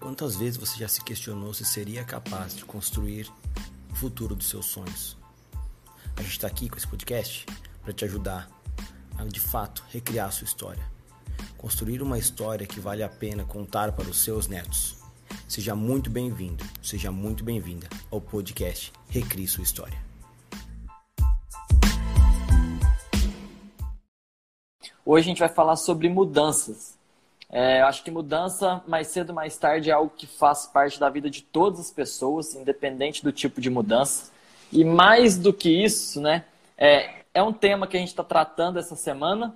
Quantas vezes você já se questionou se seria capaz de construir o futuro dos seus sonhos? A gente está aqui com esse podcast para te ajudar a de fato recriar a sua história. Construir uma história que vale a pena contar para os seus netos. Seja muito bem-vindo, seja muito bem-vinda ao podcast Recrie Sua História. Hoje a gente vai falar sobre mudanças. É, acho que mudança, mais cedo ou mais tarde, é algo que faz parte da vida de todas as pessoas, independente do tipo de mudança. E mais do que isso, né, é, é um tema que a gente está tratando essa semana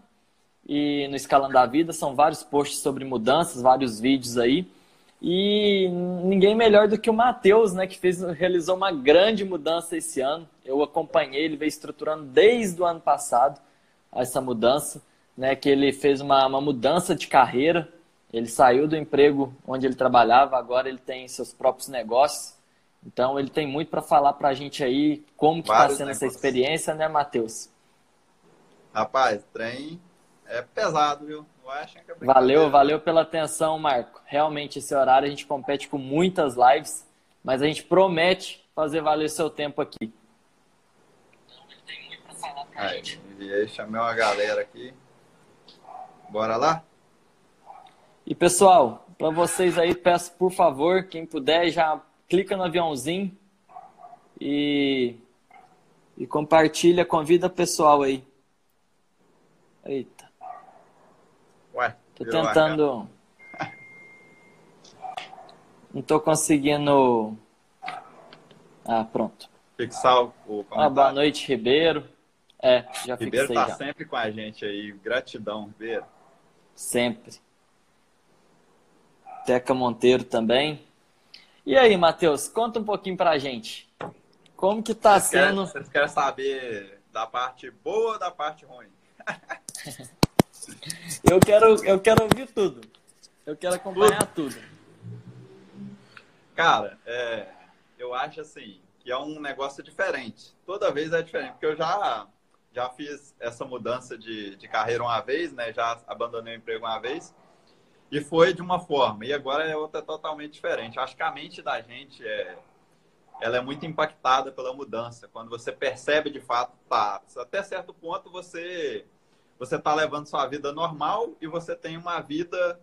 e no Escalando da Vida são vários posts sobre mudanças, vários vídeos aí. E ninguém melhor do que o Matheus, né, que fez, realizou uma grande mudança esse ano. Eu acompanhei, ele veio estruturando desde o ano passado essa mudança né, que ele fez uma, uma mudança de carreira. Ele saiu do emprego onde ele trabalhava, agora ele tem seus próprios negócios. Então ele tem muito para falar para a gente aí como que está sendo negócios. essa experiência, né, Matheus? Rapaz, trem é pesado, viu? É valeu, valeu pela atenção, Marco. Realmente esse horário a gente compete com muitas lives, mas a gente promete fazer valer seu tempo aqui. Então ele tem muito para falar para a gente. Enviei, chamei uma galera aqui. Bora lá? E pessoal, para vocês aí, peço por favor, quem puder, já clica no aviãozinho e, e compartilha, convida o pessoal aí. Eita. Ué, tô tentando. Não tô conseguindo. Ah, pronto. Fixar o ah, boa noite, Ribeiro. É, já Ribeiro fixei tá já. sempre com a gente aí. Gratidão, Ribeiro. Sempre. Teca Monteiro também. E aí, Matheus, conta um pouquinho pra gente. Como que tá vocês sendo... Querem, vocês querem saber da parte boa ou da parte ruim? eu, quero, eu quero ouvir tudo. Eu quero acompanhar tudo. tudo. Cara, é, eu acho assim, que é um negócio diferente. Toda vez é diferente, porque eu já já fiz essa mudança de, de carreira uma vez, né? Já abandonei o emprego uma vez. E foi de uma forma. E agora é outra totalmente diferente. Acho que a mente da gente é, ela é muito impactada pela mudança. Quando você percebe de fato, tá, até certo ponto você você está levando sua vida normal e você tem uma vida,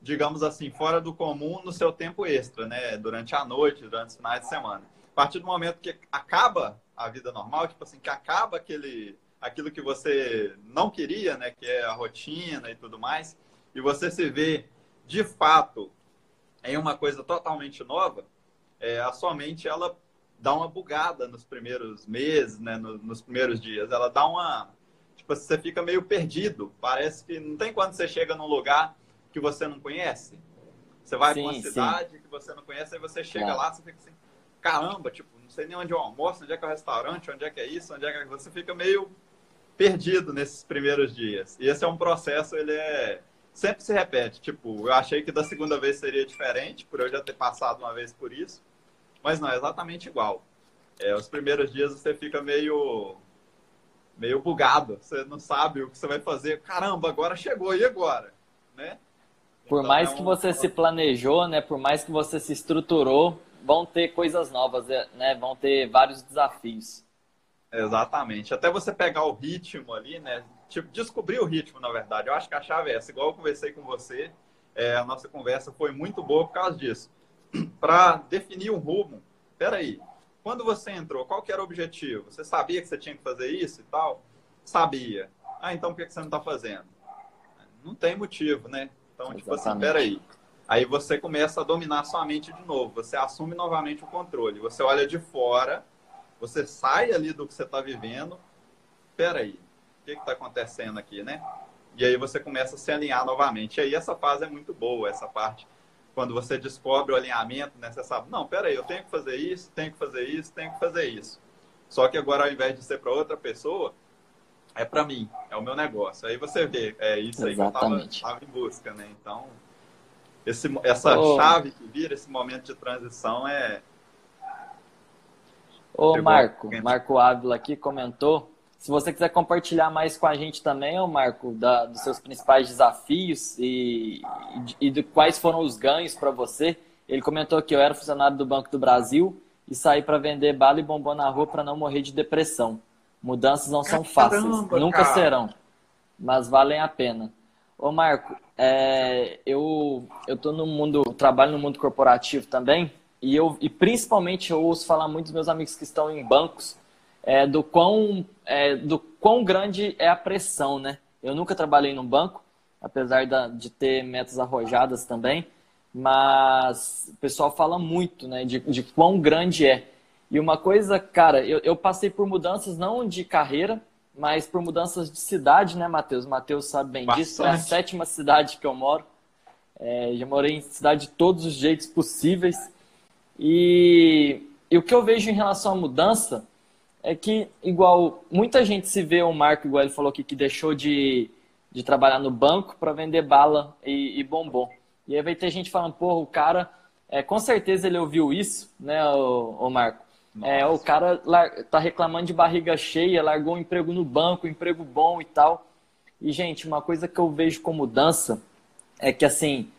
digamos assim, fora do comum no seu tempo extra, né? Durante a noite, durante os finais de semana. A partir do momento que acaba a vida normal, tipo assim, que acaba aquele, aquilo que você não queria, né, que é a rotina e tudo mais, e você se vê de fato em uma coisa totalmente nova, é, a sua mente ela dá uma bugada nos primeiros meses, né, no, nos primeiros dias, ela dá uma tipo você fica meio perdido, parece que não tem quando você chega num lugar que você não conhece. Você vai para uma cidade sim. que você não conhece, aí você chega claro. lá, você fica assim, caramba, tipo, sei nem onde é o almoço, onde é que é o restaurante, onde é que é isso, onde é que é... você fica meio perdido nesses primeiros dias. E esse é um processo, ele é sempre se repete. Tipo, eu achei que da segunda vez seria diferente, por eu já ter passado uma vez por isso, mas não, é exatamente igual. É, os primeiros dias você fica meio meio bugado, você não sabe o que você vai fazer. Caramba, agora chegou e agora, né? Por então, mais é um... que você se planejou, né? Por mais que você se estruturou, vão ter coisas novas, é, né? Vão ter vários desafios. Exatamente. Até você pegar o ritmo ali, né? Tipo, descobrir o ritmo, na verdade. Eu acho que a chave é essa. Igual eu conversei com você, é, a nossa conversa foi muito boa por causa disso. Para definir um rumo. Peraí, quando você entrou, qual que era o objetivo? Você sabia que você tinha que fazer isso e tal? Sabia. Ah, então por que você não está fazendo? Não tem motivo, né? Então, Exatamente. tipo assim, peraí. Aí você começa a dominar sua mente de novo, você assume novamente o controle. Você olha de fora, você sai ali do que você está vivendo. Peraí, o que está acontecendo aqui, né? E aí você começa a se alinhar novamente. E aí essa fase é muito boa, essa parte. Quando você descobre o alinhamento, né? Você sabe, não, peraí, eu tenho que fazer isso, tenho que fazer isso, tenho que fazer isso. Só que agora, ao invés de ser para outra pessoa, é para mim, é o meu negócio. Aí você vê, é isso aí Exatamente. que eu estava em busca, né? Então, esse, essa oh. chave que vira, esse momento de transição é. Ô, Marco, Marco Ávila aqui comentou. Se você quiser compartilhar mais com a gente também, ô Marco, da, dos seus principais desafios e, e, de quais foram os ganhos para você. Ele comentou que eu era funcionário do Banco do Brasil e saí para vender bala e bombom na rua para não morrer de depressão. Mudanças não são fáceis, Caramba, nunca cara. serão, mas valem a pena. Ô Marco, é, eu eu tô no mundo, trabalho no mundo corporativo também e eu e principalmente eu ouço falar muito dos meus amigos que estão em bancos é, do, quão, é, do quão grande é a pressão, né? Eu nunca trabalhei num banco, apesar da, de ter metas arrojadas também, mas o pessoal fala muito, né, de, de quão grande é. E uma coisa, cara, eu, eu passei por mudanças não de carreira, mas por mudanças de cidade, né, Matheus? Matheus sabe bem Bastante. disso, é a sétima cidade que eu moro. É, já morei em cidade de todos os jeitos possíveis. E, e o que eu vejo em relação à mudança é que, igual, muita gente se vê o Marco, igual ele falou aqui, que deixou de, de trabalhar no banco para vender bala e, e, bombom. E aí vai ter gente falando, porra, o cara, é, com certeza ele ouviu isso, né, o, o Marco? É, o cara tá reclamando de barriga cheia, largou um emprego no banco, um emprego bom e tal. E, gente, uma coisa que eu vejo como mudança é que, assim,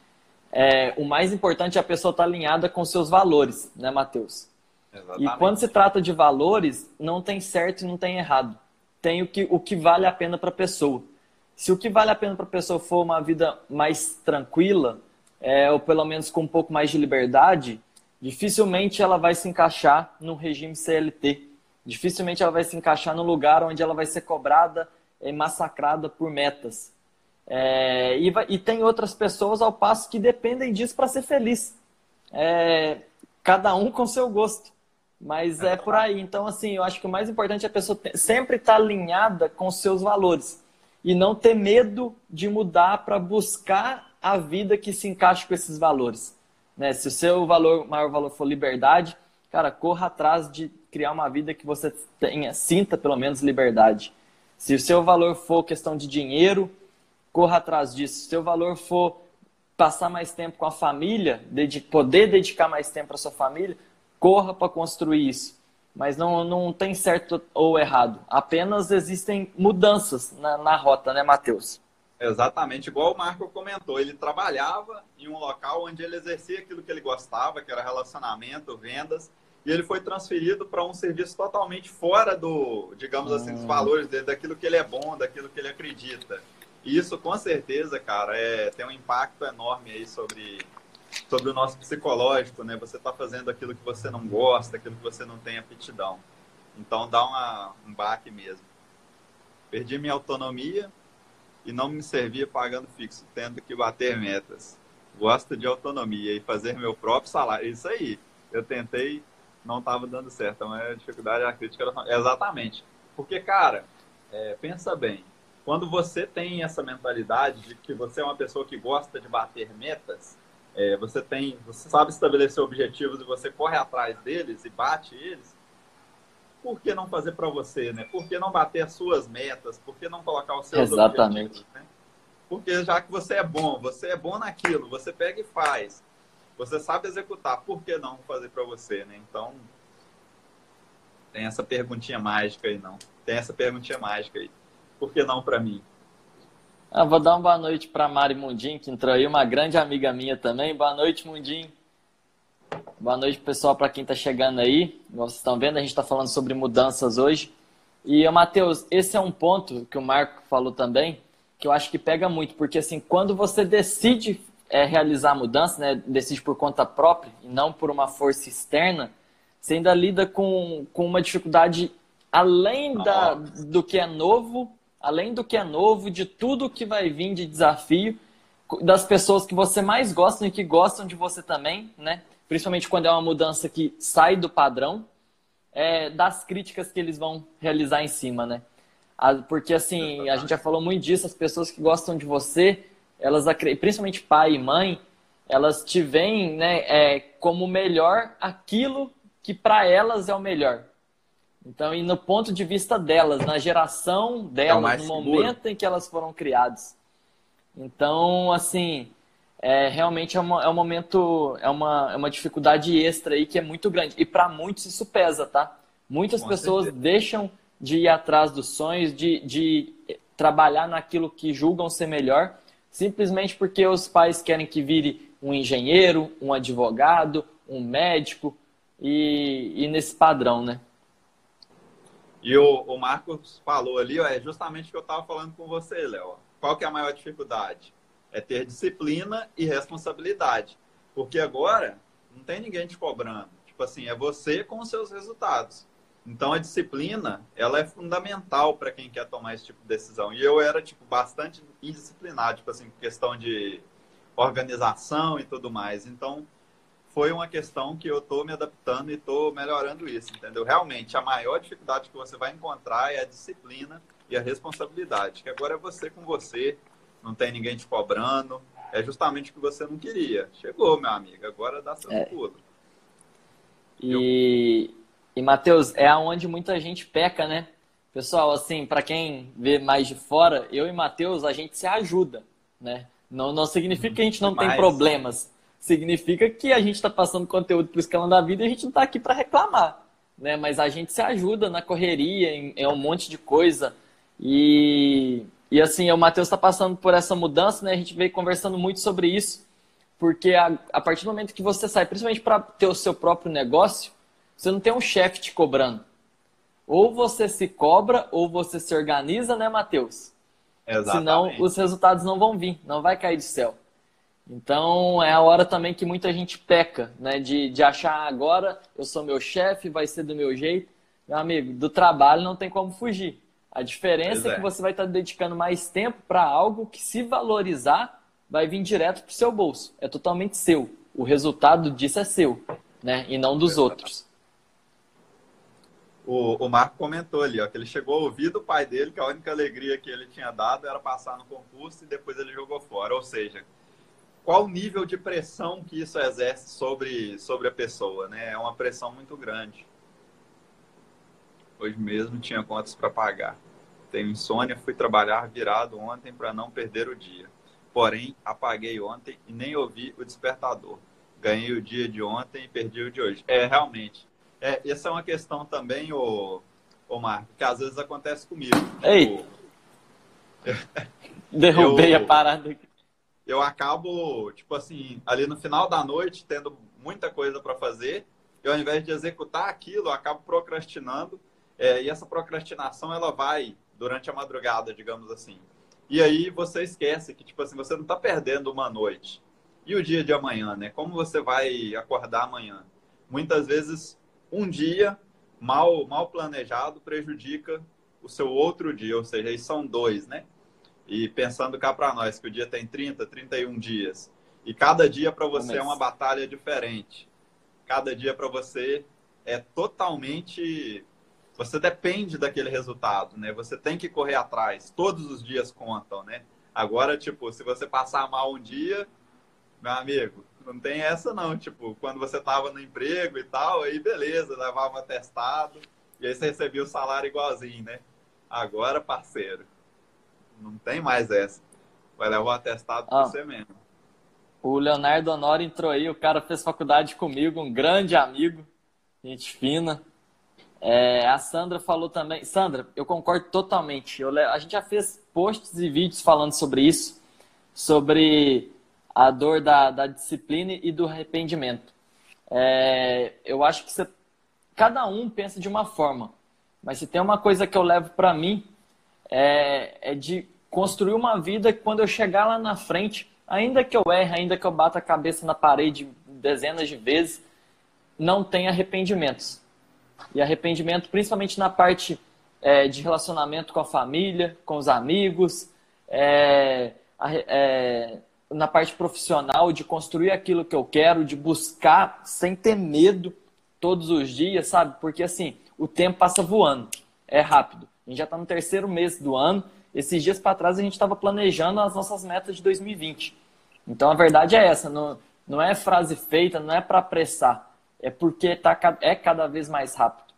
é, o mais importante é a pessoa estar tá alinhada com seus valores, né, Matheus? Exatamente. E quando se trata de valores, não tem certo e não tem errado. Tem o que, o que vale a pena para a pessoa. Se o que vale a pena para a pessoa for uma vida mais tranquila, é, ou pelo menos com um pouco mais de liberdade, dificilmente ela vai se encaixar no regime CLT. Dificilmente ela vai se encaixar no lugar onde ela vai ser cobrada e massacrada por metas. É, e, vai, e, tem outras pessoas ao passo que dependem disso para ser feliz. É, cada um com seu gosto. Mas é por aí. Então, assim, eu acho que o mais importante é a pessoa sempre estar tá alinhada com os seus valores. E não ter medo de mudar para buscar a vida que se encaixe com esses valores. Né? Se o seu valor, maior valor for liberdade, cara, corra atrás de criar uma vida que você tenha, sinta pelo menos liberdade. Se o seu valor for questão de dinheiro, corra atrás disso. Se o seu valor for passar mais tempo com a família, poder dedicar mais tempo para sua família, corra para construir isso. Mas não, não tem certo ou errado. Apenas existem mudanças na, na rota, né, Matheus? Exatamente, igual o Marco comentou, ele trabalhava em um local onde ele exercia aquilo que ele gostava, que era relacionamento, vendas, e ele foi transferido para um serviço totalmente fora do, digamos assim, dos hum. valores dele, daquilo que ele é bom, daquilo que ele acredita. E isso, com certeza, cara, é, tem um impacto enorme aí sobre sobre o nosso psicológico, né? Você está fazendo aquilo que você não gosta, aquilo que você não tem aptidão. Então dá uma, um baque mesmo. Perdi minha autonomia e não me servia pagando fixo, tendo que bater metas. Gosto de autonomia e fazer meu próprio salário. Isso aí. Eu tentei, não estava dando certo. É a dificuldade, a crítica. Exatamente. Porque, cara, é, pensa bem. Quando você tem essa mentalidade de que você é uma pessoa que gosta de bater metas, é, você tem, você sabe estabelecer objetivos e você corre atrás deles e bate eles, por que não fazer para você, né? Por que não bater as suas metas? Por que não colocar os seus Exatamente. objetivos? Né? Porque já que você é bom, você é bom naquilo, você pega e faz, você sabe executar, por que não fazer para você, né? Então, tem essa perguntinha mágica aí, não. Tem essa perguntinha mágica aí. Por que não para mim? Ah, vou dar uma boa noite para Mari Mundim, que entrou aí, uma grande amiga minha também. Boa noite, Mundim. Boa noite, pessoal, para quem está chegando aí. Vocês estão vendo, a gente está falando sobre mudanças hoje. E, Matheus, esse é um ponto que o Marco falou também, que eu acho que pega muito, porque assim, quando você decide é, realizar a mudança, né, decide por conta própria e não por uma força externa, você ainda lida com, com uma dificuldade além da, do que é novo além do que é novo, de tudo que vai vir de desafio, das pessoas que você mais gosta e que gostam de você também, né? Principalmente quando é uma mudança que sai do padrão, é, das críticas que eles vão realizar em cima, né? Porque assim, a gente já falou muito disso, as pessoas que gostam de você, elas principalmente pai e mãe, elas te veem, né, é, como melhor aquilo que para elas é o melhor. Então, e no ponto de vista delas, na geração delas, é no seguro. momento em que elas foram criadas. Então, assim, é, realmente é, uma, é um momento, é uma, é uma dificuldade extra aí que é muito grande. E para muitos isso pesa, tá? Muitas Com pessoas certeza. deixam de ir atrás dos sonhos, de, de trabalhar naquilo que julgam ser melhor, simplesmente porque os pais querem que vire um engenheiro, um advogado, um médico e, e nesse padrão, né? E o, o Marcos falou ali, ó, é justamente o que eu estava falando com você, Léo. Qual que é a maior dificuldade? É ter disciplina e responsabilidade. Porque agora não tem ninguém te cobrando. Tipo assim, é você com os seus resultados. Então a disciplina, ela é fundamental para quem quer tomar esse tipo de decisão. E eu era tipo bastante indisciplinado, tipo assim, questão de organização e tudo mais. Então foi uma questão que eu estou me adaptando e estou melhorando isso, entendeu? Realmente a maior dificuldade que você vai encontrar é a disciplina e a responsabilidade, que agora é você com você, não tem ninguém te cobrando, é justamente o que você não queria. Chegou, meu amigo, agora dá seu é. pulo. E. E, Matheus, é aonde muita gente peca, né? Pessoal, assim, para quem vê mais de fora, eu e Matheus, a gente se ajuda, né? Não, não significa que a gente não tem problemas. Significa que a gente está passando conteúdo para o Escalão da Vida e a gente não está aqui para reclamar, né? Mas a gente se ajuda na correria, em, em um monte de coisa. E, e assim, o Matheus está passando por essa mudança, né? A gente veio conversando muito sobre isso, porque a, a partir do momento que você sai, principalmente para ter o seu próprio negócio, você não tem um chefe te cobrando. Ou você se cobra, ou você se organiza, né, Matheus? Exatamente. Senão os resultados não vão vir, não vai cair do céu. Então é a hora também que muita gente peca, né? De, de achar ah, agora eu sou meu chefe, vai ser do meu jeito. Meu amigo, do trabalho não tem como fugir. A diferença é. é. que você vai estar dedicando mais tempo para algo que, se valorizar, vai vir direto para o seu bolso. É totalmente seu. O resultado disso é seu, né? E não dos outros o, o Marco comentou ali, ó, que ele chegou a ouvir do pai dele que a única alegria que ele tinha dado era passar no concurso e depois ele jogou fora. Ou seja, qual o nível de pressão que isso exerce sobre, sobre a pessoa, né? É uma pressão muito grande. Hoje mesmo tinha contas para pagar. Tenho insônia, fui trabalhar virado ontem para não perder o dia. Porém, apaguei ontem e nem ouvi o despertador. Ganhei o dia de ontem e perdi o de hoje. É, realmente é, essa é uma questão também, ô, ô Marco, que às vezes acontece comigo. Ei! Derrubei eu, a parada aqui. Eu acabo, tipo assim, ali no final da noite, tendo muita coisa para fazer, e ao invés de executar aquilo, eu acabo procrastinando. É, e essa procrastinação, ela vai durante a madrugada, digamos assim. E aí você esquece que, tipo assim, você não está perdendo uma noite. E o dia de amanhã, né? Como você vai acordar amanhã? Muitas vezes um dia mal, mal planejado prejudica o seu outro dia, ou seja, aí são dois, né? E pensando cá para nós, que o dia tem 30, 31 dias, e cada dia para você é uma batalha diferente. Cada dia para você é totalmente. Você depende daquele resultado, né? Você tem que correr atrás. Todos os dias contam, né? Agora, tipo, se você passar mal um dia, meu amigo, não tem essa não. Tipo, quando você tava no emprego e tal, aí beleza, levava atestado e aí você recebia o salário igualzinho, né? Agora, parceiro, não tem mais essa. Vai levar o atestado ah, você mesmo. O Leonardo Honório entrou aí, o cara fez faculdade comigo, um grande amigo, gente fina. É, a Sandra falou também. Sandra, eu concordo totalmente. Eu, a gente já fez posts e vídeos falando sobre isso, sobre a dor da, da disciplina e do arrependimento. É, eu acho que você, cada um pensa de uma forma, mas se tem uma coisa que eu levo para mim é, é, de construir uma vida que quando eu chegar lá na frente, ainda que eu erre, ainda que eu bata a cabeça na parede dezenas de vezes, não tem arrependimentos. E arrependimento principalmente na parte é, de relacionamento com a família, com os amigos, é, é na parte profissional, de construir aquilo que eu quero, de buscar sem ter medo todos os dias, sabe? Porque assim, o tempo passa voando, é rápido. A gente já está no terceiro mês do ano. Esses dias para trás a gente estava planejando as nossas metas de 2020. Então a verdade é essa, não, não é frase feita, não é para apressar, é porque tá, é cada vez mais rápido.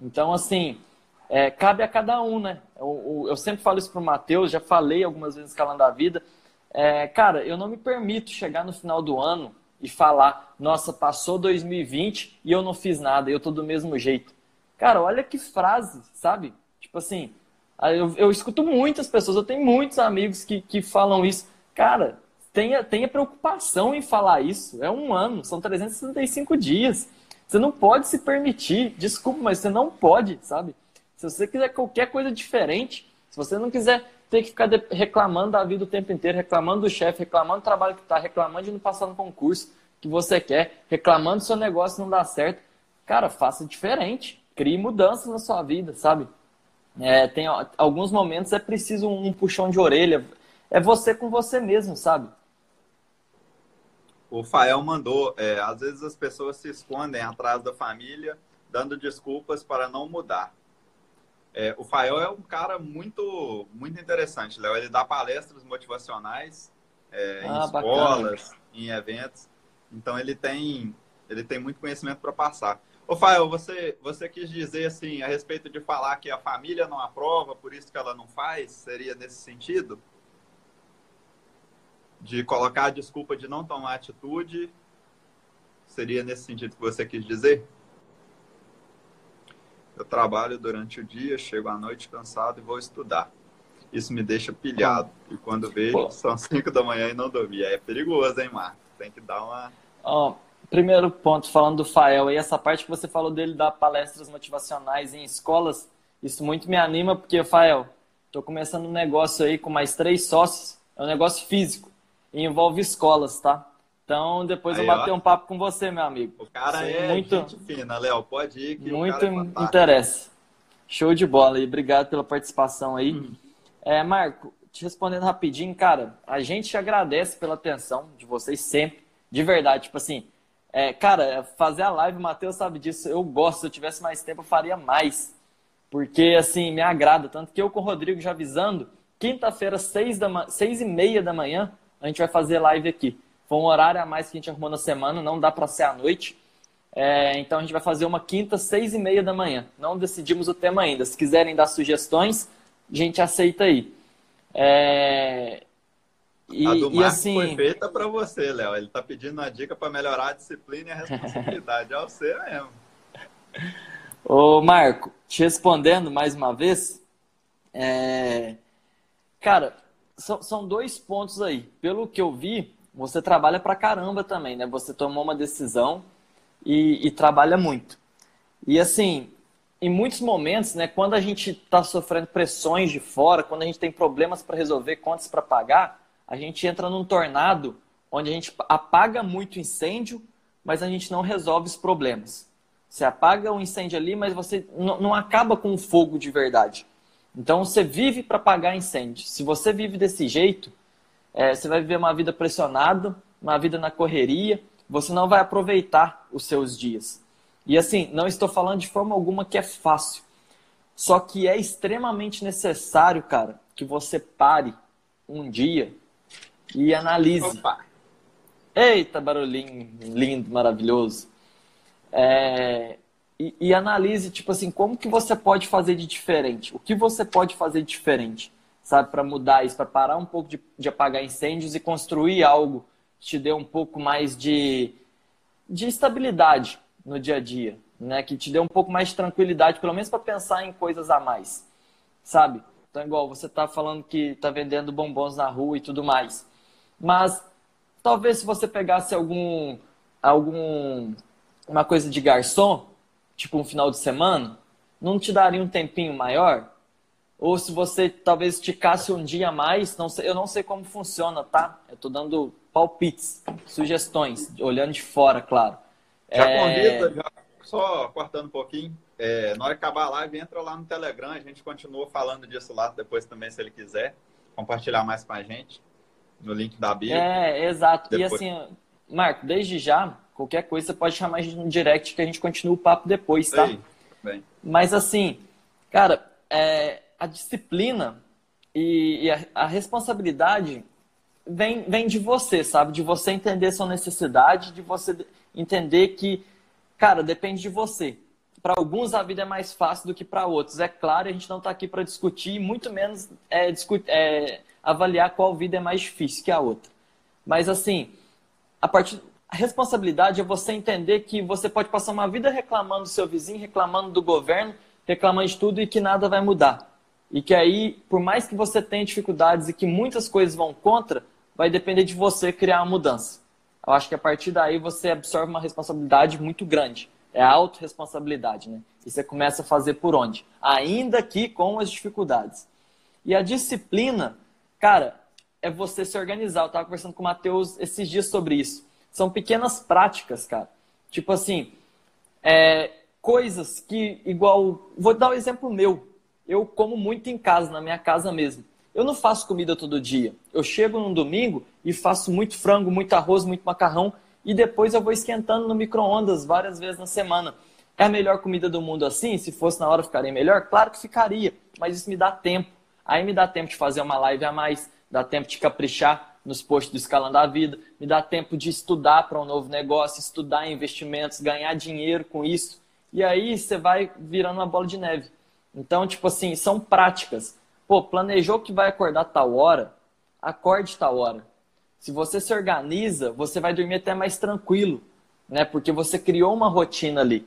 Então, assim, é, cabe a cada um, né? Eu, eu sempre falo isso para o Matheus, já falei algumas vezes calando a vida. É, cara, eu não me permito chegar no final do ano e falar, nossa, passou 2020 e eu não fiz nada, eu tô do mesmo jeito. Cara, olha que frase, sabe? Tipo assim, eu, eu escuto muitas pessoas, eu tenho muitos amigos que, que falam isso. Cara, tenha, tenha preocupação em falar isso. É um ano, são 365 dias. Você não pode se permitir, desculpa, mas você não pode, sabe? Se você quiser qualquer coisa diferente, se você não quiser ter que ficar reclamando da vida o tempo inteiro, reclamando do chefe, reclamando do trabalho que está, reclamando de não passar no concurso que você quer, reclamando do seu negócio não dá certo, cara, faça diferente. Crie mudanças na sua vida, sabe? É, tem alguns momentos é preciso um puxão de orelha. É você com você mesmo, sabe? O Fael mandou, é, às vezes as pessoas se escondem atrás da família, dando desculpas para não mudar. É, o Fael é um cara muito, muito interessante, Léo. Ele dá palestras motivacionais é, ah, em escolas, bacana. em eventos. Então ele tem, ele tem muito conhecimento para passar. Ô, Fael, você, você quis dizer assim, a respeito de falar que a família não aprova, por isso que ela não faz? Seria nesse sentido? De colocar a desculpa de não tomar atitude? Seria nesse sentido que você quis dizer? Eu trabalho durante o dia, chego à noite cansado e vou estudar. Isso me deixa pilhado. E quando vejo, Pô. são 5 da manhã e não dormi. É perigoso, hein, Marco? Tem que dar uma. Oh, primeiro ponto, falando do Fael, e essa parte que você falou dele dar palestras motivacionais em escolas, isso muito me anima, porque, Fael, estou começando um negócio aí com mais três sócios, é um negócio físico e envolve escolas, tá? Então, depois Aí, eu bater ó. um papo com você, meu amigo. O cara é muito gente fina, Léo. Pode ir que Muito é interessa. Show de bola e obrigado pela participação aí. Hum. É, Marco, te respondendo rapidinho, cara, a gente agradece pela atenção de vocês sempre, de verdade. Tipo assim, é, cara, fazer a live, o Matheus sabe disso, eu gosto. Se eu tivesse mais tempo, eu faria mais. Porque, assim, me agrada. Tanto que eu com o Rodrigo já avisando, quinta-feira, seis, da, seis e meia da manhã, a gente vai fazer live aqui. Foi um horário a mais que a gente arrumou na semana, não dá para ser à noite. É, então a gente vai fazer uma quinta, seis e meia da manhã. Não decidimos o tema ainda. Se quiserem dar sugestões, a gente aceita aí. É... E, a do e assim... foi feita para você, Léo. Ele está pedindo uma dica para melhorar a disciplina e a responsabilidade. é você mesmo. Ô, Marco, te respondendo mais uma vez, é... cara, são, são dois pontos aí. Pelo que eu vi, você trabalha pra caramba também, né? Você tomou uma decisão e, e trabalha muito. E assim, em muitos momentos, né, quando a gente está sofrendo pressões de fora, quando a gente tem problemas para resolver, contas para pagar, a gente entra num tornado onde a gente apaga muito incêndio, mas a gente não resolve os problemas. Você apaga o um incêndio ali, mas você não acaba com o fogo de verdade. Então você vive para apagar incêndio. Se você vive desse jeito, é, você vai viver uma vida pressionada, uma vida na correria, você não vai aproveitar os seus dias. E assim, não estou falando de forma alguma que é fácil. Só que é extremamente necessário, cara, que você pare um dia e analise. Opa. Eita, barulhinho lindo, maravilhoso. É, e, e, analise, tipo assim, como que você pode fazer de diferente? O que você pode fazer de diferente, sabe? Para mudar isso, para parar um pouco de, de apagar incêndios e construir algo que te dê um pouco mais de, de estabilidade no dia a dia, né? Que te dê um pouco mais de tranquilidade, pelo menos para pensar em coisas a mais, sabe? Então, igual você tá falando que tá vendendo bombons na rua e tudo mais. Mas talvez se você pegasse algum algum uma coisa de garçom, tipo um final de semana, não te daria um tempinho maior? Ou se você talvez esticasse um dia a mais, não sei, eu não sei como funciona, tá? Eu estou dando palpites, sugestões, olhando de fora, claro. Já é... convida, já, só cortando um pouquinho, é, na hora que acabar a live, entra lá no Telegram, a gente continua falando disso lá depois também, se ele quiser compartilhar mais com a gente, no link da Bíblia. É, exato. Depois... E assim, Marco, desde já, Qualquer coisa você pode chamar a gente no direct que a gente continua o papo depois, tá? bem. Mas assim, cara, é, a disciplina e, e a, a, responsabilidade vem, vem de você, sabe? De você entender sua necessidade, de você entender que, cara, depende de você. Para alguns a vida é mais fácil do que para outros. É claro, a gente não está aqui para discutir, muito menos é, discutir, é, avaliar qual vida é mais difícil que a outra. Mas assim, a partir a responsabilidade é você entender que você pode passar uma vida reclamando do seu vizinho, reclamando do governo, reclamando de tudo e que nada vai mudar. E que aí, por mais que você tenha dificuldades e que muitas coisas vão contra, vai depender de você criar uma mudança. Eu acho que a partir daí você absorve uma responsabilidade muito grande. É a autorresponsabilidade, né? E você começa a fazer por onde? Ainda que com as dificuldades. E a disciplina, cara, é você se organizar. Eu estava conversando com o Matheus esses dias sobre isso. São pequenas práticas, cara. Tipo assim, é, coisas que, igual. Vou dar um exemplo meu. Eu como muito em casa, na minha casa mesmo. Eu não faço comida todo dia. Eu chego num domingo e faço muito frango, muito arroz, muito macarrão e depois eu vou esquentando no micro-ondas várias vezes na semana. É a melhor comida do mundo assim? Se fosse na hora ficaria melhor? Claro que ficaria, mas isso me dá tempo. Aí me dá tempo de fazer uma live a mais, dá tempo de caprichar nos posts do Escalando da Vida, me dá tempo de estudar para um novo negócio, estudar investimentos, ganhar dinheiro com isso. E aí você vai virando uma bola de neve. Então, tipo assim, são práticas. Pô, planejou que vai acordar tal hora, acorde tal hora. Se você se organiza, você vai dormir até mais tranquilo, né? Porque você criou uma rotina ali.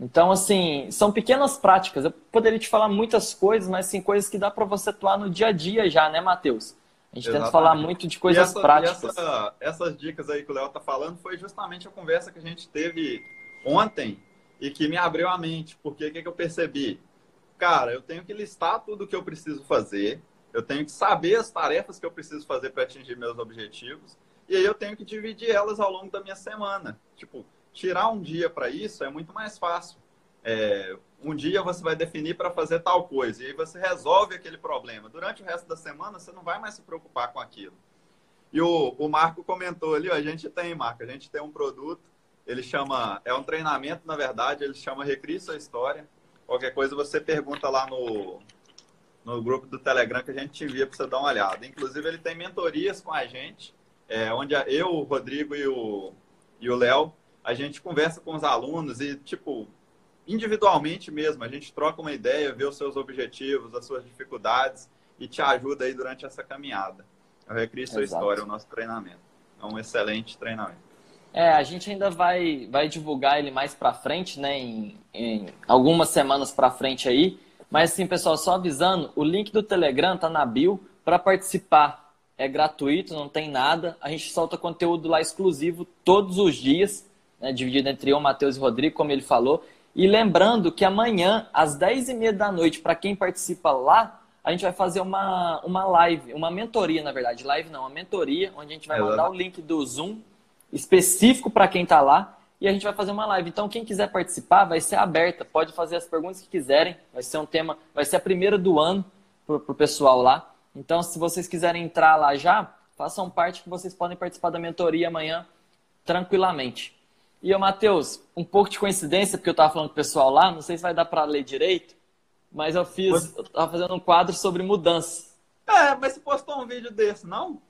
Então, assim, são pequenas práticas. Eu poderia te falar muitas coisas, mas sim coisas que dá para você atuar no dia a dia já, né, Matheus? A gente Exatamente. tenta falar muito de coisas essa, práticas. Essa, essas dicas aí que o Léo tá falando foi justamente a conversa que a gente teve ontem e que me abriu a mente. Porque o que, que eu percebi? Cara, eu tenho que listar tudo o que eu preciso fazer, eu tenho que saber as tarefas que eu preciso fazer para atingir meus objetivos, e aí eu tenho que dividir elas ao longo da minha semana. Tipo, tirar um dia para isso é muito mais fácil. É, um dia você vai definir para fazer tal coisa e aí você resolve aquele problema. Durante o resto da semana você não vai mais se preocupar com aquilo. E o, o Marco comentou ali, ó, a gente tem, Marco, a gente tem um produto, ele chama, é um treinamento, na verdade, ele chama Recrie Sua História. Qualquer coisa você pergunta lá no, no grupo do Telegram que a gente te envia para você dar uma olhada. Inclusive, ele tem mentorias com a gente, é, onde eu, o Rodrigo e o e o Léo, a gente conversa com os alunos e, tipo, individualmente mesmo. A gente troca uma ideia, vê os seus objetivos, as suas dificuldades e te ajuda aí durante essa caminhada. Eu recrio sua Exato. história, o nosso treinamento. É um excelente treinamento. É, a gente ainda vai, vai divulgar ele mais para frente, né? Em, em algumas semanas para frente aí. Mas assim, pessoal, só avisando, o link do Telegram tá na bio para participar. É gratuito, não tem nada. A gente solta conteúdo lá exclusivo todos os dias, né, dividido entre eu, Matheus e Rodrigo, como ele falou. E lembrando que amanhã, às 10h30 da noite, para quem participa lá, a gente vai fazer uma, uma live, uma mentoria, na verdade. Live não, uma mentoria, onde a gente vai é mandar o link do Zoom específico para quem está lá e a gente vai fazer uma live. Então, quem quiser participar, vai ser aberta, pode fazer as perguntas que quiserem. Vai ser um tema, vai ser a primeira do ano para o pessoal lá. Então, se vocês quiserem entrar lá já, façam parte que vocês podem participar da mentoria amanhã tranquilamente. E o Matheus, um pouco de coincidência, porque eu estava falando com o pessoal lá, não sei se vai dar para ler direito, mas eu fiz, eu estava fazendo um quadro sobre mudança. É, mas você postou um vídeo desse, não?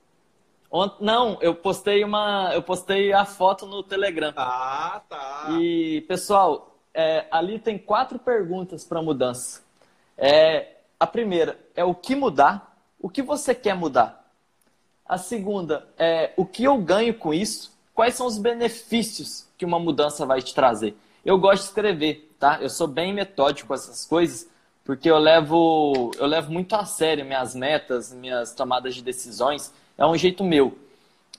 Ont... Não, eu postei uma, eu postei a foto no Telegram. Ah, tá. E pessoal, é, ali tem quatro perguntas para mudança. É, a primeira é o que mudar, o que você quer mudar. A segunda é o que eu ganho com isso, quais são os benefícios que uma mudança vai te trazer. Eu gosto de escrever, tá? Eu sou bem metódico com essas coisas, porque eu levo, eu levo muito a sério minhas metas, minhas tomadas de decisões. É um jeito meu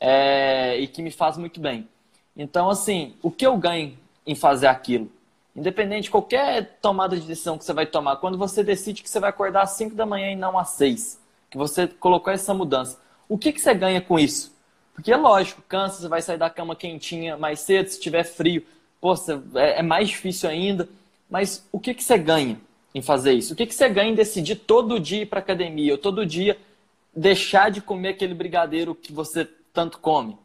é, e que me faz muito bem. Então, assim, o que eu ganho em fazer aquilo? Independente de qualquer tomada de decisão que você vai tomar, quando você decide que você vai acordar às 5 da manhã e não às 6, que você colocou essa mudança, o que, que você ganha com isso? Porque é lógico, cansa, você vai sair da cama quentinha mais cedo, se tiver frio, pô, é, é mais difícil ainda. Mas o que, que você ganha em fazer isso? O que, que você ganha em decidir todo dia ir para academia, ou todo dia deixar de comer aquele brigadeiro que você tanto come?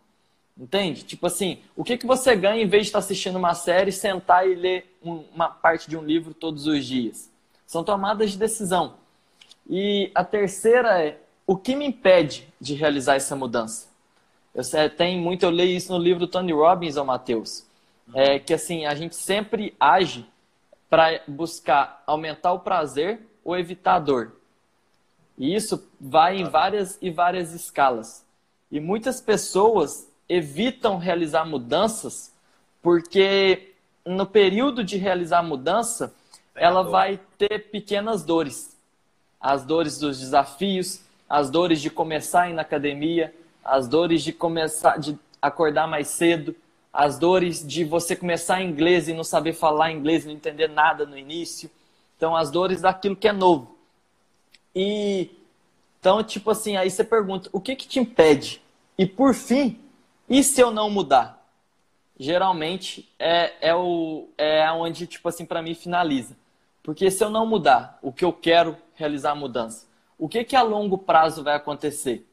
Entende? Tipo assim, o que, que você ganha em vez de estar assistindo uma série, sentar e ler um, uma parte de um livro todos os dias? São tomadas de decisão. E a terceira é, o que me impede de realizar essa mudança? Eu tem muito, eu leio isso no livro do Tony Robbins, ao Matheus. É que assim, a gente sempre age para buscar aumentar o prazer ou evitar a dor. E isso vai em várias e várias escalas. E muitas pessoas evitam realizar mudanças porque no período de realizar a mudança ela vai ter pequenas dores. As dores dos desafios, as dores de começar a ir na academia, as dores de começar de acordar mais cedo, as dores de você começar inglês e não saber falar inglês, não entender nada no início. Então, as dores daquilo que é novo. E então, tipo assim, aí você pergunta, o que que te impede? E por fim, e se eu não mudar? Geralmente é, é, o, é onde, tipo assim, para mim finaliza. Porque se eu não mudar o que eu quero realizar a mudança, o que que a longo prazo vai acontecer?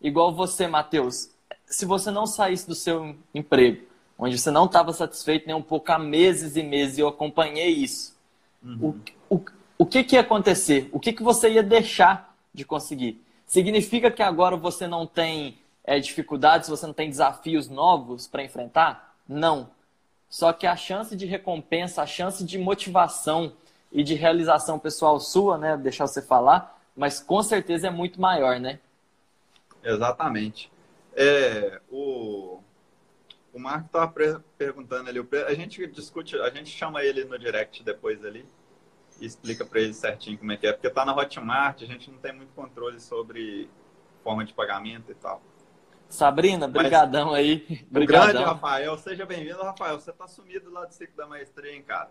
Igual você, Matheus, se você não saísse do seu emprego, onde você não estava satisfeito nem um pouco há meses e meses, eu acompanhei isso, uhum. o, o, o que, que ia acontecer? O que, que você ia deixar de conseguir? Significa que agora você não tem é, dificuldades, você não tem desafios novos para enfrentar? Não. Só que a chance de recompensa, a chance de motivação e de realização pessoal sua, né? Deixar você falar, mas com certeza é muito maior, né? Exatamente. É, o, o Marco estava perguntando ali, a gente discute, a gente chama ele no direct depois ali e explica para ele certinho como é que é, porque está na Hotmart, a gente não tem muito controle sobre forma de pagamento e tal. Sabrina, brigadão aí. Brigadão. grande Rafael, seja bem-vindo, Rafael. Você tá sumido lá do ciclo da maestria, hein, cara?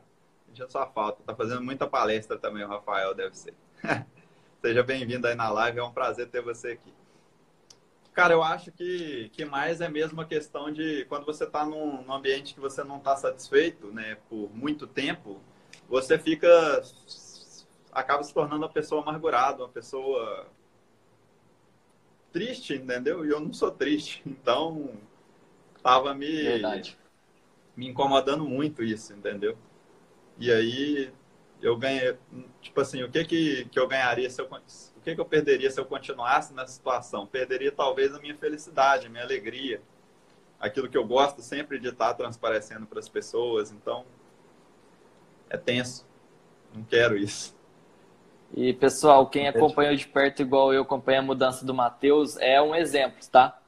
Gente só falta. Tá fazendo muita palestra também, o Rafael, deve ser. seja bem-vindo aí na live, é um prazer ter você aqui. Cara, eu acho que, que mais é mesmo a questão de quando você está num, num, ambiente que você não está satisfeito, né, por muito tempo, você fica acaba se tornando uma pessoa amargurada, uma pessoa triste, entendeu? E eu não sou triste, então tava me Verdade. me incomodando muito isso, entendeu? E aí eu ganhei, tipo assim, o que que, que eu ganharia se eu que, que eu perderia se eu continuasse nessa situação? Perderia talvez a minha felicidade, a minha alegria, aquilo que eu gosto sempre de estar transparecendo para as pessoas. Então, é tenso. Não quero isso. E pessoal, quem acompanhou de perto igual eu acompanha a mudança do Matheus é um exemplo, tá?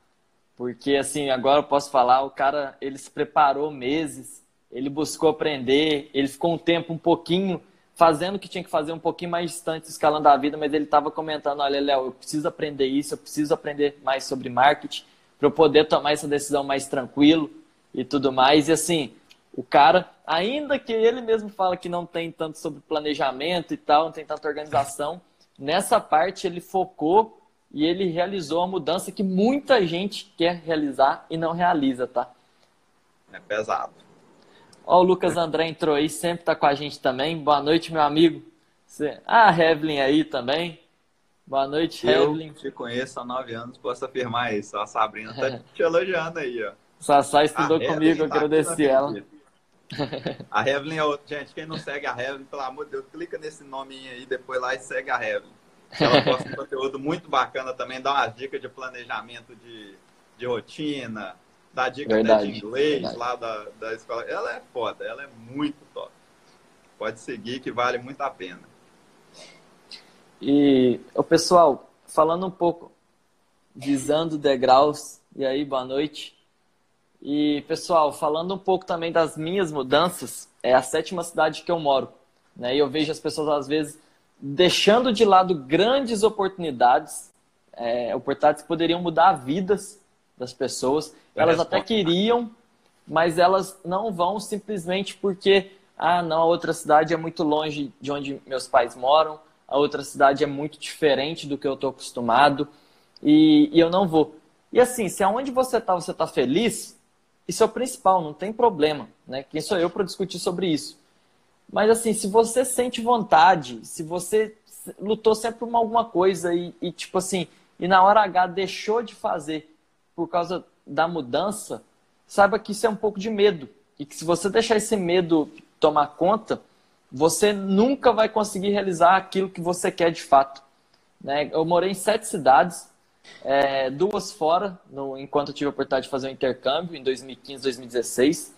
Porque assim, agora eu posso falar, o cara, ele se preparou meses, ele buscou aprender, ele ficou um tempo um pouquinho fazendo o que tinha que fazer um pouquinho mais distante, escalando a vida, mas ele estava comentando, olha, Léo, eu preciso aprender isso, eu preciso aprender mais sobre marketing para eu poder tomar essa decisão mais tranquilo e tudo mais. E assim, o cara, ainda que ele mesmo fala que não tem tanto sobre planejamento e tal, não tem tanta organização, nessa parte ele focou e ele realizou a mudança que muita gente quer realizar e não realiza, tá? É pesado. Ó, o Lucas André entrou aí, sempre tá com a gente também. Boa noite, meu amigo. Ah, a Evelyn aí também. Boa noite, Eu Evelyn. te conheço há nove anos, posso afirmar isso. A Sabrina tá te elogiando aí, ó. Sassá estudou a comigo, eu tá agradeci ela. A Evelyn é outra. Gente, quem não segue a Evelyn, pelo amor de Deus, clica nesse nome aí depois lá e segue a Evelyn. Ela posta um conteúdo muito bacana também, dá umas dicas de planejamento de, de rotina, dá dica verdade, de inglês verdade. lá da, da escola. Ela é foda, ela é muito top. Pode seguir que vale muito a pena. E o pessoal, falando um pouco, visando degraus, e aí, boa noite. E pessoal, falando um pouco também das minhas mudanças, é a sétima cidade que eu moro. Né? E eu vejo as pessoas, às vezes, deixando de lado grandes oportunidades, é, oportunidades que poderiam mudar vidas das pessoas. Elas até queriam, mas elas não vão simplesmente porque, ah, não, a outra cidade é muito longe de onde meus pais moram, a outra cidade é muito diferente do que eu estou acostumado e, e, eu não vou. E assim, se aonde você está, você está feliz, isso é o principal, não tem problema, né? Quem sou eu para discutir sobre isso? Mas assim, se você sente vontade, se você lutou sempre por alguma coisa e, e tipo assim, e na hora H deixou de fazer por causa da mudança, saiba que isso é um pouco de medo. E que se você deixar esse medo tomar conta, você nunca vai conseguir realizar aquilo que você quer de fato. Né? Eu morei em sete cidades, é, duas fora, no, enquanto eu tive a oportunidade de fazer um intercâmbio em 2015, 2016.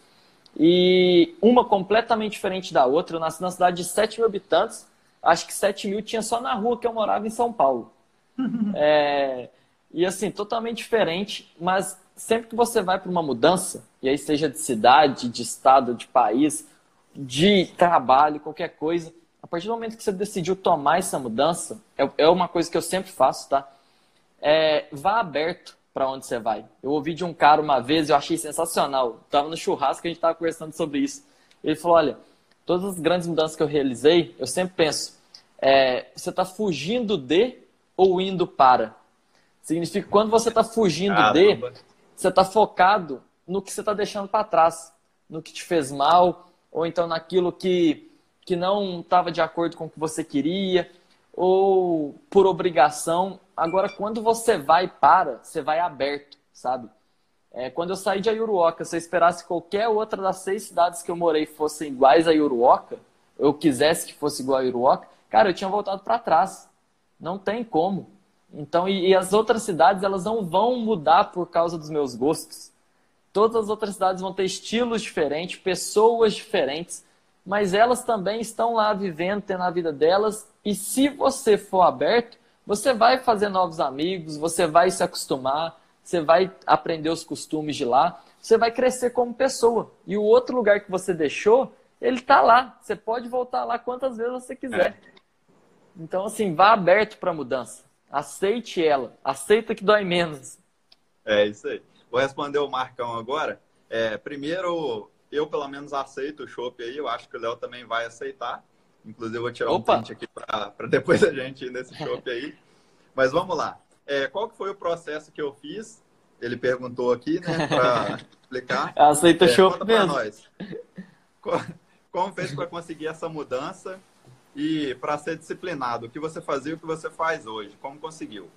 E uma completamente diferente da outra. Eu nasci na cidade de 7 mil habitantes. Acho que 7 mil tinha só na rua que eu morava em São Paulo. é, e assim, totalmente diferente, mas sempre que você vai para uma mudança, e aí seja de cidade, de estado, de país, de trabalho, qualquer coisa, partir do momento que você decidiu tomar essa mudança, é, é uma coisa que eu sempre faço, tá? É, vá aberto para onde você vai. Eu ouvi de um cara uma vez, eu achei sensacional. Tava no churrasco, a gente tava conversando sobre isso. Ele falou: olha, todas as grandes mudanças que eu realizei, eu sempre penso, é, você está fugindo de ou indo para? Significa que quando você está fugindo Caramba. de, você está focado no que você está deixando para trás, no que te fez mal, ou então naquilo que, que não estava de acordo com o que você queria, ou por obrigação. Agora, quando você vai para, você vai aberto, sabe? É, quando eu saí de Ayuruoca, se eu esperasse qualquer outra das seis cidades que eu morei fossem iguais a Ayuruoca, eu quisesse que fosse igual a Ayuruoca, cara, eu tinha voltado para trás. Não tem como. Então, e, e, as outras cidades, elas não vão mudar por causa dos meus gostos. Todas as outras cidades vão ter estilos diferentes, pessoas diferentes, mas elas também estão lá vivendo, tendo a vida delas. E se você for aberto, você vai fazer novos amigos, você vai se acostumar, você vai aprender os costumes de lá, você vai crescer como pessoa. E o outro lugar que você deixou, ele está lá. Você pode voltar lá quantas vezes você quiser. É. Então, assim, vá aberto para a mudança. Aceite ela. Aceita que dói menos. É isso aí. Vou responder o Marcão agora. É, primeiro, eu pelo menos aceito o chopp aí. Eu acho que o Léo também vai aceitar. Inclusive, eu vou tirar Opa. um print aqui para depois a gente ir nesse chopp aí. Mas vamos lá. É, qual que foi o processo que eu fiz? Ele perguntou aqui, né, para explicar. Aceita é, show mesmo. nós. Como fez para conseguir essa mudança e para ser disciplinado? O que você fazia e o que você faz hoje? Como conseguiu?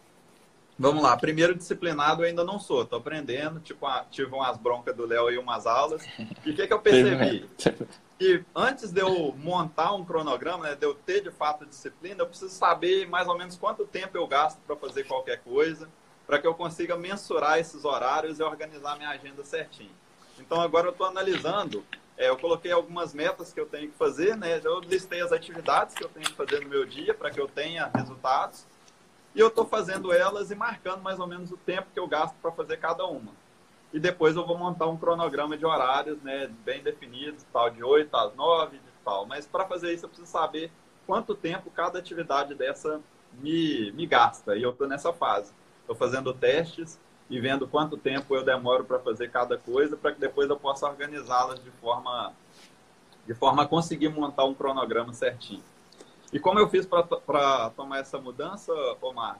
Vamos lá. Primeiro, disciplinado eu ainda não sou. Estou aprendendo. Tipo, tive umas broncas do Léo e umas aulas. E o que, que eu percebi? E antes de eu montar um cronograma, né, de eu ter de fato disciplina, eu preciso saber mais ou menos quanto tempo eu gasto para fazer qualquer coisa, para que eu consiga mensurar esses horários e organizar minha agenda certinho. Então agora eu estou analisando, é, eu coloquei algumas metas que eu tenho que fazer, né? Eu listei as atividades que eu tenho que fazer no meu dia para que eu tenha resultados. E eu estou fazendo elas e marcando mais ou menos o tempo que eu gasto para fazer cada uma e depois eu vou montar um cronograma de horários, né, bem definidos, tal, de 8 às 9, de tal. Mas para fazer isso eu preciso saber quanto tempo cada atividade dessa me, me gasta. E eu estou nessa fase. Estou fazendo testes e vendo quanto tempo eu demoro para fazer cada coisa, para que depois eu possa organizá-las de forma, de forma a conseguir montar um cronograma certinho. E como eu fiz para tomar essa mudança, Omar?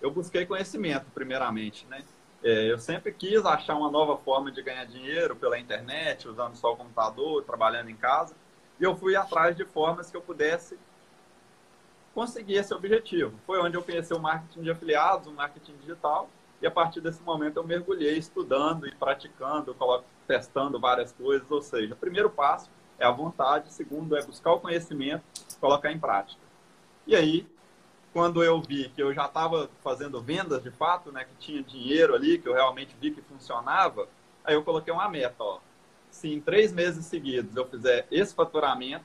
Eu busquei conhecimento, primeiramente, né? É, eu sempre quis achar uma nova forma de ganhar dinheiro pela internet, usando só o computador, trabalhando em casa. E eu fui atrás de formas que eu pudesse conseguir esse objetivo. Foi onde eu conheci o marketing de afiliados, o marketing digital. E a partir desse momento eu mergulhei estudando e praticando, testando várias coisas. Ou seja, o primeiro passo é a vontade, segundo é buscar o conhecimento, colocar em prática. E aí quando eu vi que eu já estava fazendo vendas de fato, né, que tinha dinheiro ali, que eu realmente vi que funcionava, aí eu coloquei uma meta, ó. Se em três meses seguidos eu fizer esse faturamento,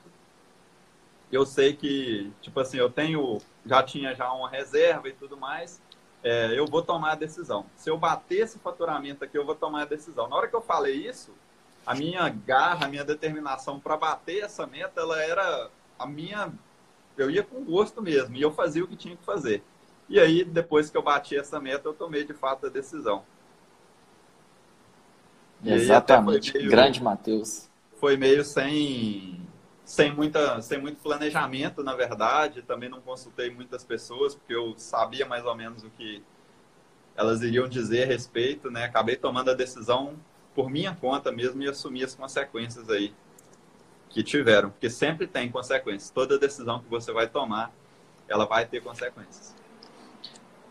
eu sei que, tipo assim, eu tenho, já tinha já uma reserva e tudo mais, é, eu vou tomar a decisão. Se eu bater esse faturamento aqui, eu vou tomar a decisão. Na hora que eu falei isso, a minha garra, a minha determinação para bater essa meta, ela era a minha eu ia com gosto mesmo, e eu fazia o que tinha que fazer. E aí, depois que eu bati essa meta, eu tomei de fato a decisão. Exatamente, meio, grande Matheus. Foi meio sem, sem, muita, sem muito planejamento, na verdade. Também não consultei muitas pessoas, porque eu sabia mais ou menos o que elas iriam dizer a respeito, né? Acabei tomando a decisão por minha conta mesmo e assumi as consequências aí que tiveram, porque sempre tem consequências. Toda decisão que você vai tomar, ela vai ter consequências.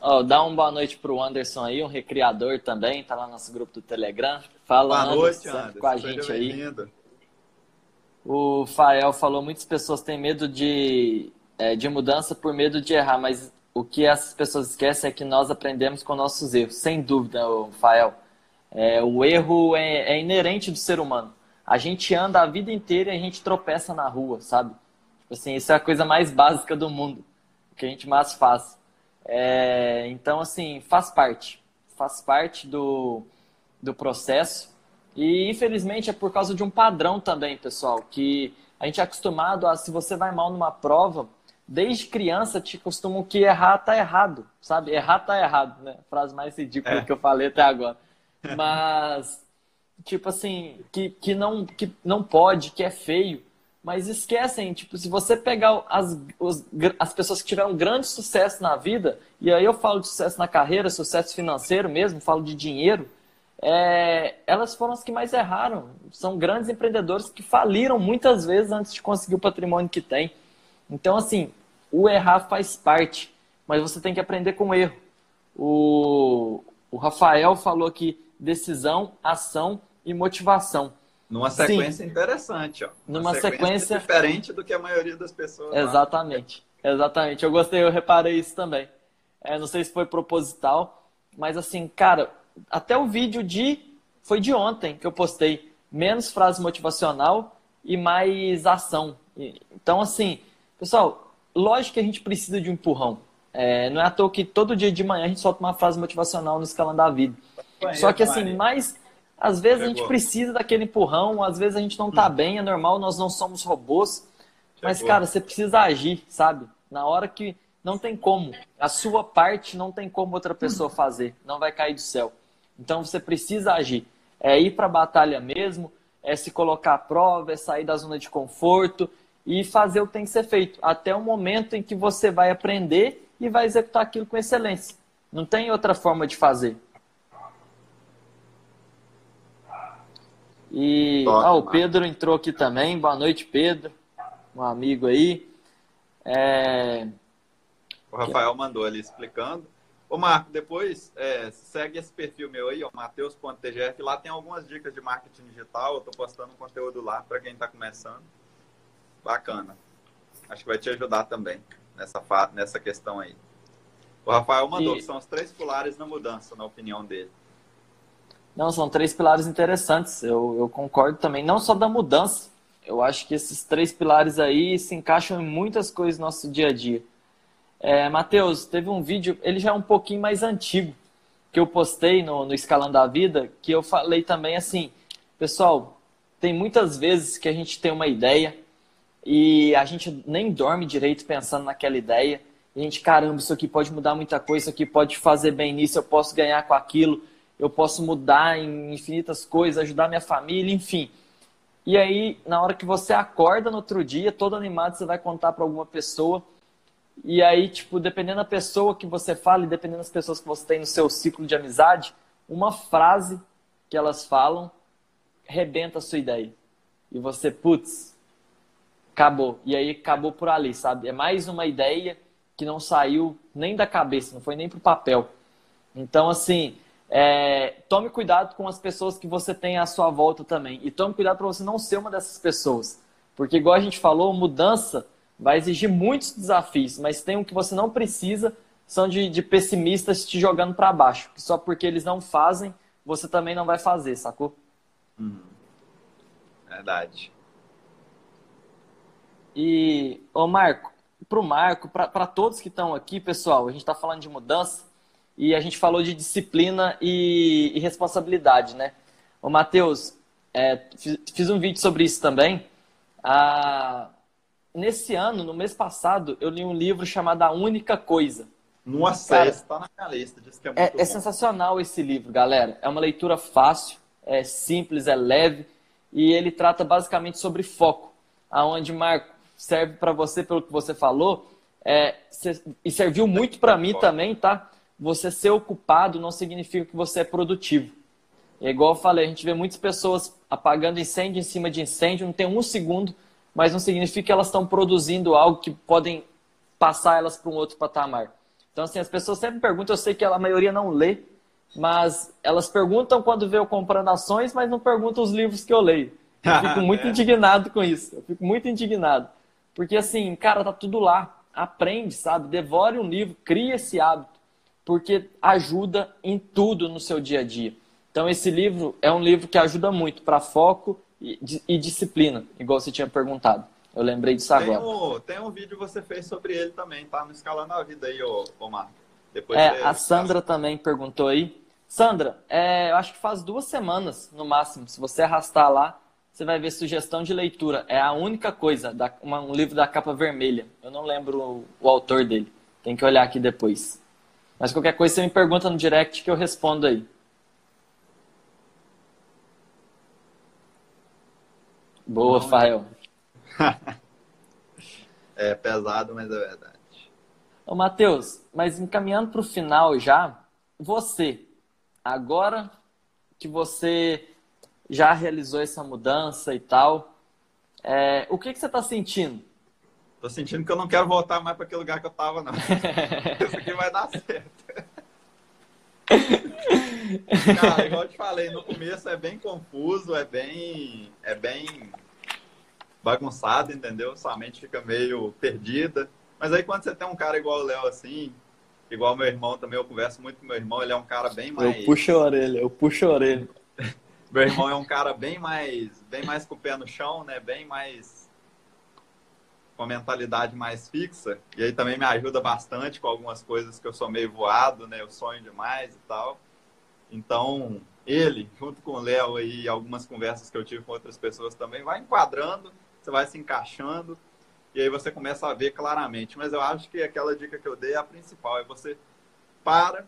Oh, dá uma boa noite para o Anderson aí, um recriador também, está lá no nosso grupo do Telegram. Fala boa noite, Anderson, com a gente aí. O Fael falou, muitas pessoas têm medo de, é, de mudança por medo de errar, mas o que essas pessoas esquecem é que nós aprendemos com nossos erros, sem dúvida, o Fael. É, o erro é, é inerente do ser humano a gente anda a vida inteira e a gente tropeça na rua, sabe? Tipo assim, isso é a coisa mais básica do mundo, o que a gente mais faz. É, então, assim, faz parte. Faz parte do, do processo. E infelizmente é por causa de um padrão também, pessoal, que a gente é acostumado a, se você vai mal numa prova, desde criança te costumam que errar tá errado, sabe? Errar tá errado, né? Frase mais ridícula é. que eu falei até agora. Mas, tipo assim, que, que, não, que não pode, que é feio. Mas esquecem, tipo, se você pegar as, os, as pessoas que tiveram grande sucesso na vida, e aí eu falo de sucesso na carreira, sucesso financeiro mesmo, falo de dinheiro, é, elas foram as que mais erraram. São grandes empreendedores que faliram muitas vezes antes de conseguir o patrimônio que tem. Então, assim, o errar faz parte, mas você tem que aprender com o erro. O, o Rafael falou aqui decisão, ação e motivação. Numa sequência Sim. interessante, ó. Uma Numa sequência, sequência, diferente do que a maioria das pessoas. Exatamente. Lá. Exatamente. Eu gostei, eu reparei isso também. É, não sei se foi proposital, mas assim, cara, até o vídeo de foi de ontem que eu postei menos frase motivacional e mais ação. Então, assim, pessoal, lógico que a gente precisa de um empurrão. É, não é à toa que todo dia de manhã a gente solta uma frase motivacional no escalão da vida. Só que assim, mais às vezes Chegou. a gente precisa daquele empurrão, às vezes a gente não tá hum. bem, é normal, nós não somos robôs. Chegou. Mas, cara, você precisa agir, sabe? Na hora que não tem como. A sua parte não tem como outra pessoa fazer. Não vai cair do céu. Então você precisa agir. É ir para a batalha mesmo, é se colocar à prova, é sair da zona de conforto e fazer o que tem que ser feito. Até o momento em que você vai aprender e vai executar aquilo com excelência. Não tem outra forma de fazer. E ah, o Pedro entrou aqui também. Boa noite, Pedro. Um amigo aí. É... O Rafael mandou ali explicando. Ô, Marco, depois é, segue esse perfil meu aí, ó, mateus.tgf. Lá tem algumas dicas de marketing digital. Eu tô postando conteúdo lá para quem está começando. Bacana. Acho que vai te ajudar também nessa, nessa questão aí. O Rafael mandou e... que são os três pilares na mudança, na opinião dele. Não, são três pilares interessantes. Eu, eu concordo também, não só da mudança. Eu acho que esses três pilares aí se encaixam em muitas coisas do nosso dia a dia. É, Matheus, teve um vídeo, ele já é um pouquinho mais antigo, que eu postei no, no Escalando a Vida, que eu falei também assim, pessoal, tem muitas vezes que a gente tem uma ideia e a gente nem dorme direito pensando naquela ideia. E a gente, caramba, isso aqui pode mudar muita coisa, isso aqui pode fazer bem nisso, eu posso ganhar com aquilo eu posso mudar em infinitas coisas, ajudar minha família, enfim. E aí, na hora que você acorda no outro dia, todo animado, você vai contar para alguma pessoa. E aí, tipo, dependendo da pessoa que você fala e dependendo das pessoas que você tem no seu ciclo de amizade, uma frase que elas falam rebenta a sua ideia. E você, putz, acabou. E aí acabou por ali, sabe? É mais uma ideia que não saiu nem da cabeça, não foi nem pro papel. Então, assim, é, tome cuidado com as pessoas que você tem à sua volta também. E tome cuidado para você não ser uma dessas pessoas. Porque, igual a gente falou, mudança vai exigir muitos desafios, mas tem um que você não precisa, são de, de pessimistas te jogando para baixo. Que só porque eles não fazem, você também não vai fazer, sacou? Hum. Verdade. E, ô Marco, para o Marco, para todos que estão aqui, pessoal, a gente está falando de mudança e a gente falou de disciplina e, e responsabilidade, né? O Matheus, é, fiz, fiz, um vídeo sobre isso também. Ah, nesse ano, no mês passado, eu li um livro chamado A Única Coisa. Nossa, está na minha lista. Diz que é, é, é sensacional esse livro, galera. É uma leitura fácil, é simples, é leve e ele trata basicamente sobre foco. Aonde, Marco, serve para você pelo que você falou é, e serviu muito para mim também, tá? você ser ocupado não significa que você é produtivo. É igual eu falei, a gente vê muitas pessoas apagando incêndio em cima de incêndio, não tem um segundo, mas não significa que elas estão produzindo algo que podem passar elas para um outro patamar. Então, assim, as pessoas sempre perguntam, eu sei que a maioria não lê, mas elas perguntam quando vê eu comprando ações, mas não perguntam os livros que eu leio. Eu fico muito é. indignado com isso. Eu fico muito indignado. Porque, assim, cara, tá tudo lá. Aprende, sabe? Devore um livro, cria esse hábito porque ajuda em tudo no seu dia a dia. Então, esse livro é um livro que ajuda muito para foco e, e, disciplina, igual você tinha perguntado. Eu lembrei disso tem agora. Um, tem um vídeo que você fez sobre ele também, tá no Escalando a Vida aí, ô, Omar. Depois é, a Sandra também perguntou aí. Sandra, é, eu acho que faz duas semanas, no máximo. Se você arrastar lá, você vai ver sugestão de leitura. É a única coisa, da, uma, um livro da capa vermelha. Eu não lembro o, o, autor dele. Tem que olhar aqui depois. Mas qualquer coisa você me pergunta no direct que eu respondo aí. Boa, não, Fael. é pesado, mas é verdade. Ô, Matheus, mas encaminhando para o final já, você, agora que você já realizou essa mudança e tal, é, o que, que você está sentindo? Tô sentindo que eu não quero voltar mais para aquele lugar que eu tava, não. Isso aqui vai dar certo. Cara, igual eu te falei, no começo é bem confuso, é bem, é bem bagunçado, entendeu? Sua mente fica meio perdida. Mas aí quando você tem um cara igual o Léo assim, igual meu irmão também, eu converso muito com meu irmão, ele é um cara bem mais. Eu puxo a orelha, eu puxo a orelha. meu irmão é um cara bem mais, bem mais com o pé no chão, né? Bem mais com a mentalidade mais fixa. E aí também me ajuda bastante com algumas coisas que eu sou meio voado, né? Eu sonho demais e tal. Então, ele, junto com o Léo e algumas conversas que eu tive com outras pessoas também, vai enquadrando, você vai se encaixando e aí você começa a ver claramente. Mas eu acho que aquela dica que eu dei é a principal, é você para,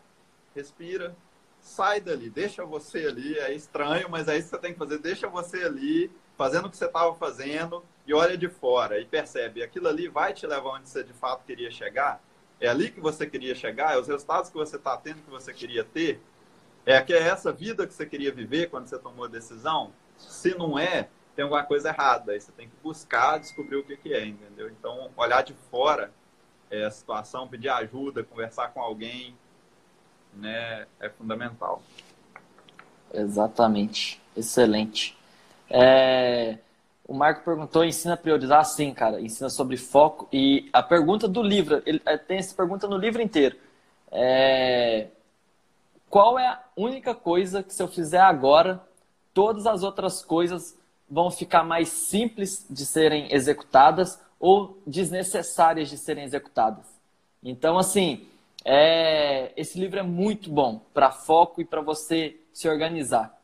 respira, sai dali, deixa você ali, é estranho, mas é isso que você tem que fazer, deixa você ali, fazendo o que você estava fazendo e olha de fora e percebe, aquilo ali vai te levar onde você de fato queria chegar? É ali que você queria chegar? É os resultados que você está tendo que você queria ter? É que é essa vida que você queria viver quando você tomou a decisão? Se não é, tem alguma coisa errada. Aí você tem que buscar descobrir o que, que é, entendeu? Então, olhar de fora é, a situação, pedir ajuda, conversar com alguém, né, é fundamental. Exatamente. Excelente. É... O Marco perguntou, ensina a priorizar? Sim, cara. Ensina sobre foco. E a pergunta do livro, ele é, tem essa pergunta no livro inteiro. É... Qual é a única coisa que se eu fizer agora, todas as outras coisas vão ficar mais simples de serem executadas ou desnecessárias de serem executadas. Então, assim, é... esse livro é muito bom para foco e para você se organizar.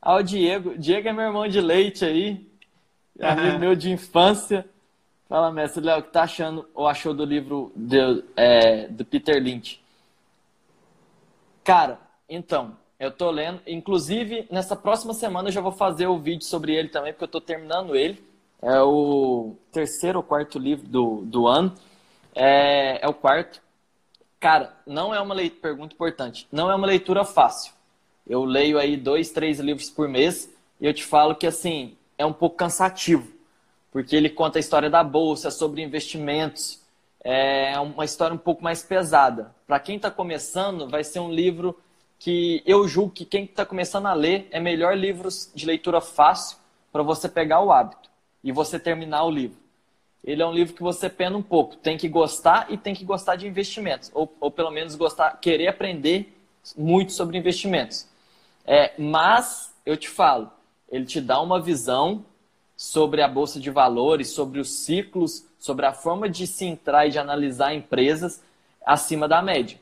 Ah, o Diego. Diego é meu irmão de leite aí, amigo meu de infância. Fala, mestre Léo, o que tá achando ou achou do livro de, é, do Peter Lynch? Cara, então, eu tô lendo. Inclusive, nessa próxima semana eu já vou fazer o vídeo sobre ele também, porque eu tô terminando ele. É o terceiro ou quarto livro do, do ano. É, é o quarto. Cara, não é uma leitura, pergunta importante, não é uma leitura fácil. Eu leio aí dois, três livros por mês e eu te falo que, assim, é um pouco cansativo. Porque ele conta a história da bolsa, sobre investimentos. É uma história um pouco mais pesada. Para quem está começando, vai ser um livro que eu julgo que quem está começando a ler é melhor livros de leitura fácil para você pegar o hábito e você terminar o livro. Ele é um livro que você pena um pouco, tem que gostar e tem que gostar de investimentos, ou, ou pelo menos gostar, querer aprender muito sobre investimentos. É, mas eu te falo, ele te dá uma visão sobre a bolsa de valores, sobre os ciclos, sobre a forma de se entrar e de analisar empresas acima da média.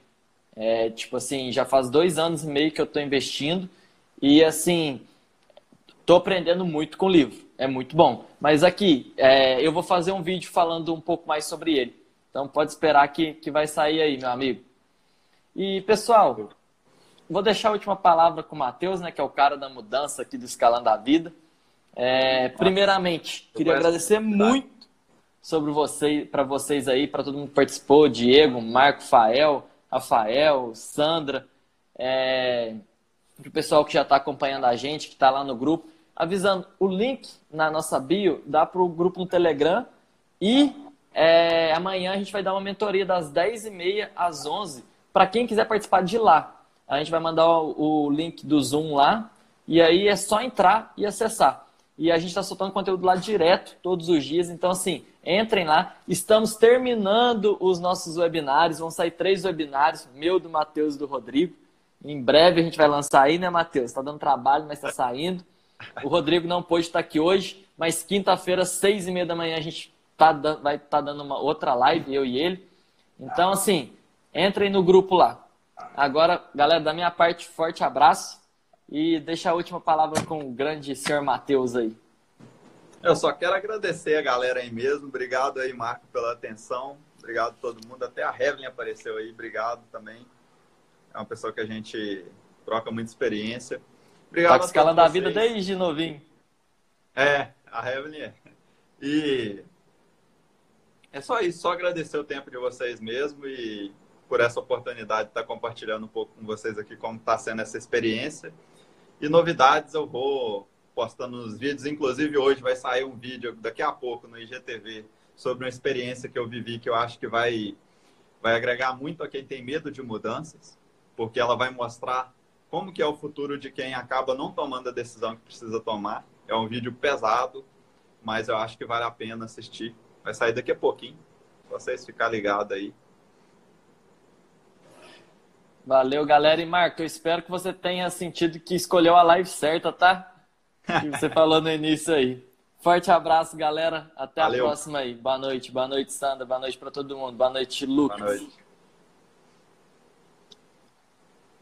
É, tipo assim, já faz dois anos e meio que eu estou investindo e assim, estou aprendendo muito com o livro. É muito bom. Mas aqui, é, eu vou fazer um vídeo falando um pouco mais sobre ele. Então pode esperar que, que vai sair aí, meu amigo. E pessoal, vou deixar a última palavra com o Matheus, né, que é o cara da mudança aqui do Escalando a Vida. É, primeiramente, queria agradecer muito sobre você, para vocês aí, para todo mundo que participou, Diego, Marco, Fael, Rafael, Sandra, é, para o pessoal que já está acompanhando a gente, que está lá no grupo, avisando, o link na nossa bio dá para o grupo no Telegram e é, amanhã a gente vai dar uma mentoria das 10h30 às 11 para quem quiser participar de lá. A gente vai mandar o, o link do Zoom lá e aí é só entrar e acessar. E a gente está soltando conteúdo lá direto, todos os dias. Então, assim, entrem lá. Estamos terminando os nossos webinários. Vão sair três webinários, meu, do Matheus e do Rodrigo. Em breve a gente vai lançar aí, né, Matheus? Está dando trabalho, mas está saindo. O Rodrigo não pôde estar aqui hoje, mas quinta-feira, seis e meia da manhã, a gente tá, vai estar tá dando uma outra live, eu e ele. Então, assim, entrem no grupo lá. Agora, galera, da minha parte, forte abraço e deixa a última palavra com o grande senhor Matheus aí. Eu só quero agradecer a galera aí mesmo. Obrigado aí, Marco, pela atenção. Obrigado a todo mundo. Até a Evelyn apareceu aí. Obrigado também. É uma pessoa que a gente troca muita experiência. Obrigado tá escalando a vida desde novinho. É, a Evelyn é. E é só isso, só agradecer o tempo de vocês mesmo e por essa oportunidade de estar compartilhando um pouco com vocês aqui como está sendo essa experiência. E novidades eu vou postando nos vídeos, inclusive hoje vai sair um vídeo daqui a pouco no IGTV sobre uma experiência que eu vivi que eu acho que vai vai agregar muito a quem tem medo de mudanças, porque ela vai mostrar como que é o futuro de quem acaba não tomando a decisão que precisa tomar. É um vídeo pesado, mas eu acho que vale a pena assistir. Vai sair daqui a pouquinho. Vocês ficar ligados aí. Valeu, galera. E Marco, eu espero que você tenha sentido que escolheu a live certa, tá? Que você falou no início aí. Forte abraço, galera. Até Valeu. a próxima aí. Boa noite. Boa noite, Sandra. Boa noite para todo mundo. Boa noite, Lucas. Boa noite.